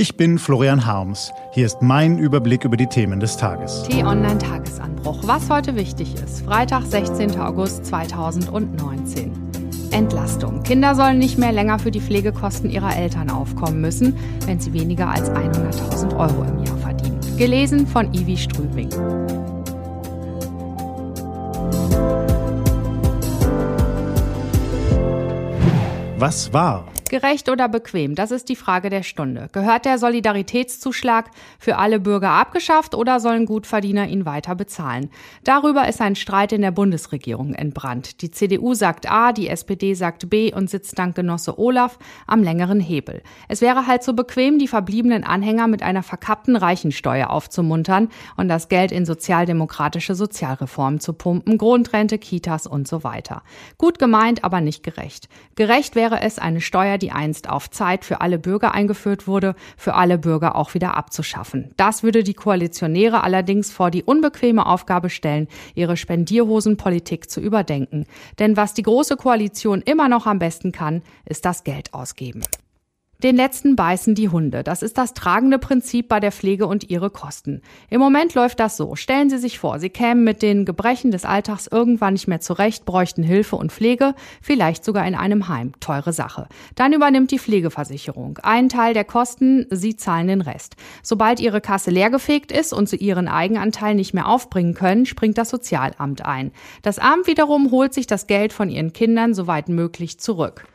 Ich bin Florian Harms. Hier ist mein Überblick über die Themen des Tages. T-Online-Tagesanbruch. Was heute wichtig ist. Freitag, 16. August 2019. Entlastung. Kinder sollen nicht mehr länger für die Pflegekosten ihrer Eltern aufkommen müssen, wenn sie weniger als 100.000 Euro im Jahr verdienen. Gelesen von Ivi Strübing. Was war? Gerecht oder bequem, das ist die Frage der Stunde. Gehört der Solidaritätszuschlag für alle Bürger abgeschafft oder sollen Gutverdiener ihn weiter bezahlen? Darüber ist ein Streit in der Bundesregierung entbrannt. Die CDU sagt A, die SPD sagt B und sitzt dank Genosse Olaf am längeren Hebel. Es wäre halt so bequem, die verbliebenen Anhänger mit einer verkappten Reichensteuer aufzumuntern und das Geld in sozialdemokratische Sozialreformen zu pumpen, Grundrente, Kitas und so weiter. Gut gemeint, aber nicht gerecht. Gerecht wäre es, eine Steuer die einst auf Zeit für alle Bürger eingeführt wurde, für alle Bürger auch wieder abzuschaffen. Das würde die Koalitionäre allerdings vor die unbequeme Aufgabe stellen, ihre Spendierhosenpolitik zu überdenken. Denn was die Große Koalition immer noch am besten kann, ist das Geld ausgeben. Den letzten beißen die Hunde. Das ist das tragende Prinzip bei der Pflege und ihre Kosten. Im Moment läuft das so. Stellen Sie sich vor, Sie kämen mit den Gebrechen des Alltags irgendwann nicht mehr zurecht, bräuchten Hilfe und Pflege, vielleicht sogar in einem Heim. Teure Sache. Dann übernimmt die Pflegeversicherung. Einen Teil der Kosten, Sie zahlen den Rest. Sobald Ihre Kasse leergefegt ist und Sie Ihren Eigenanteil nicht mehr aufbringen können, springt das Sozialamt ein. Das Amt wiederum holt sich das Geld von Ihren Kindern soweit möglich zurück.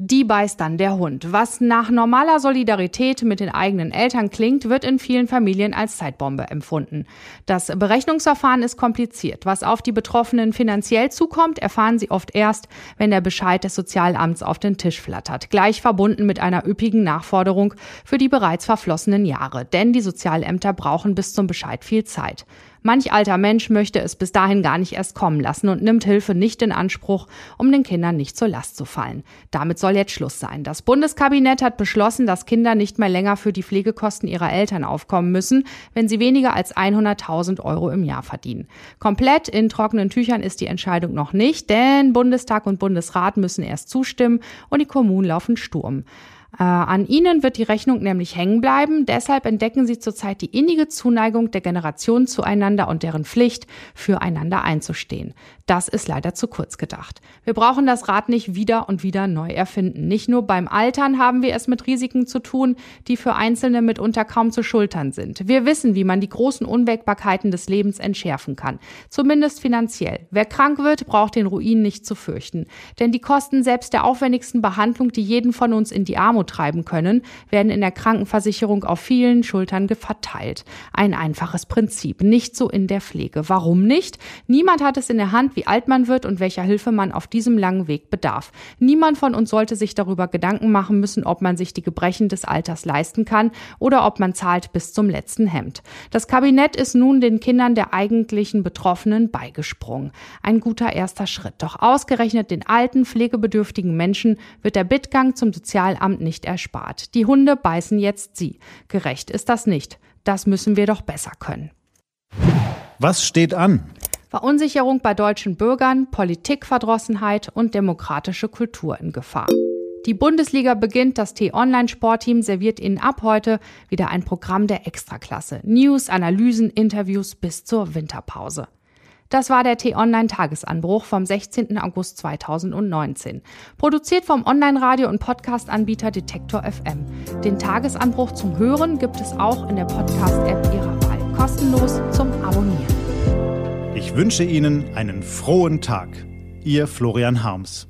Die beißt dann der Hund. Was nach normaler Solidarität mit den eigenen Eltern klingt, wird in vielen Familien als Zeitbombe empfunden. Das Berechnungsverfahren ist kompliziert. Was auf die Betroffenen finanziell zukommt, erfahren sie oft erst, wenn der Bescheid des Sozialamts auf den Tisch flattert. Gleich verbunden mit einer üppigen Nachforderung für die bereits verflossenen Jahre. Denn die Sozialämter brauchen bis zum Bescheid viel Zeit. Manch alter Mensch möchte es bis dahin gar nicht erst kommen lassen und nimmt Hilfe nicht in Anspruch, um den Kindern nicht zur Last zu fallen. Damit soll jetzt Schluss sein. Das Bundeskabinett hat beschlossen, dass Kinder nicht mehr länger für die Pflegekosten ihrer Eltern aufkommen müssen, wenn sie weniger als 100.000 Euro im Jahr verdienen. Komplett in trockenen Tüchern ist die Entscheidung noch nicht, denn Bundestag und Bundesrat müssen erst zustimmen und die Kommunen laufen Sturm. Äh, an ihnen wird die Rechnung nämlich hängen bleiben. Deshalb entdecken sie zurzeit die innige Zuneigung der Generationen zueinander und deren Pflicht, füreinander einzustehen. Das ist leider zu kurz gedacht. Wir brauchen das Rad nicht wieder und wieder neu erfinden. Nicht nur beim Altern haben wir es mit Risiken zu tun, die für Einzelne mitunter kaum zu schultern sind. Wir wissen, wie man die großen Unwägbarkeiten des Lebens entschärfen kann. Zumindest finanziell. Wer krank wird, braucht den Ruin nicht zu fürchten. Denn die Kosten selbst der aufwendigsten Behandlung, die jeden von uns in die Armut treiben können, werden in der Krankenversicherung auf vielen Schultern verteilt. Ein einfaches Prinzip, nicht so in der Pflege. Warum nicht? Niemand hat es in der Hand, wie alt man wird und welcher Hilfe man auf diesem langen Weg bedarf. Niemand von uns sollte sich darüber Gedanken machen müssen, ob man sich die Gebrechen des Alters leisten kann oder ob man zahlt bis zum letzten Hemd. Das Kabinett ist nun den Kindern der eigentlichen Betroffenen beigesprungen. Ein guter erster Schritt. Doch ausgerechnet den alten, pflegebedürftigen Menschen wird der Bittgang zum Sozialamt nicht erspart. Die Hunde beißen jetzt sie. Gerecht ist das nicht. Das müssen wir doch besser können. Was steht an? Verunsicherung bei deutschen Bürgern, Politikverdrossenheit und demokratische Kultur in Gefahr. Die Bundesliga beginnt, das T-Online-Sportteam serviert Ihnen ab heute wieder ein Programm der Extraklasse. News, Analysen, Interviews bis zur Winterpause. Das war der T-Online-Tagesanbruch vom 16. August 2019. Produziert vom Online-Radio- und Podcast-Anbieter Detektor FM. Den Tagesanbruch zum Hören gibt es auch in der Podcast-App Ihrer Wahl. Kostenlos zum Abonnieren. Ich wünsche Ihnen einen frohen Tag. Ihr Florian Harms.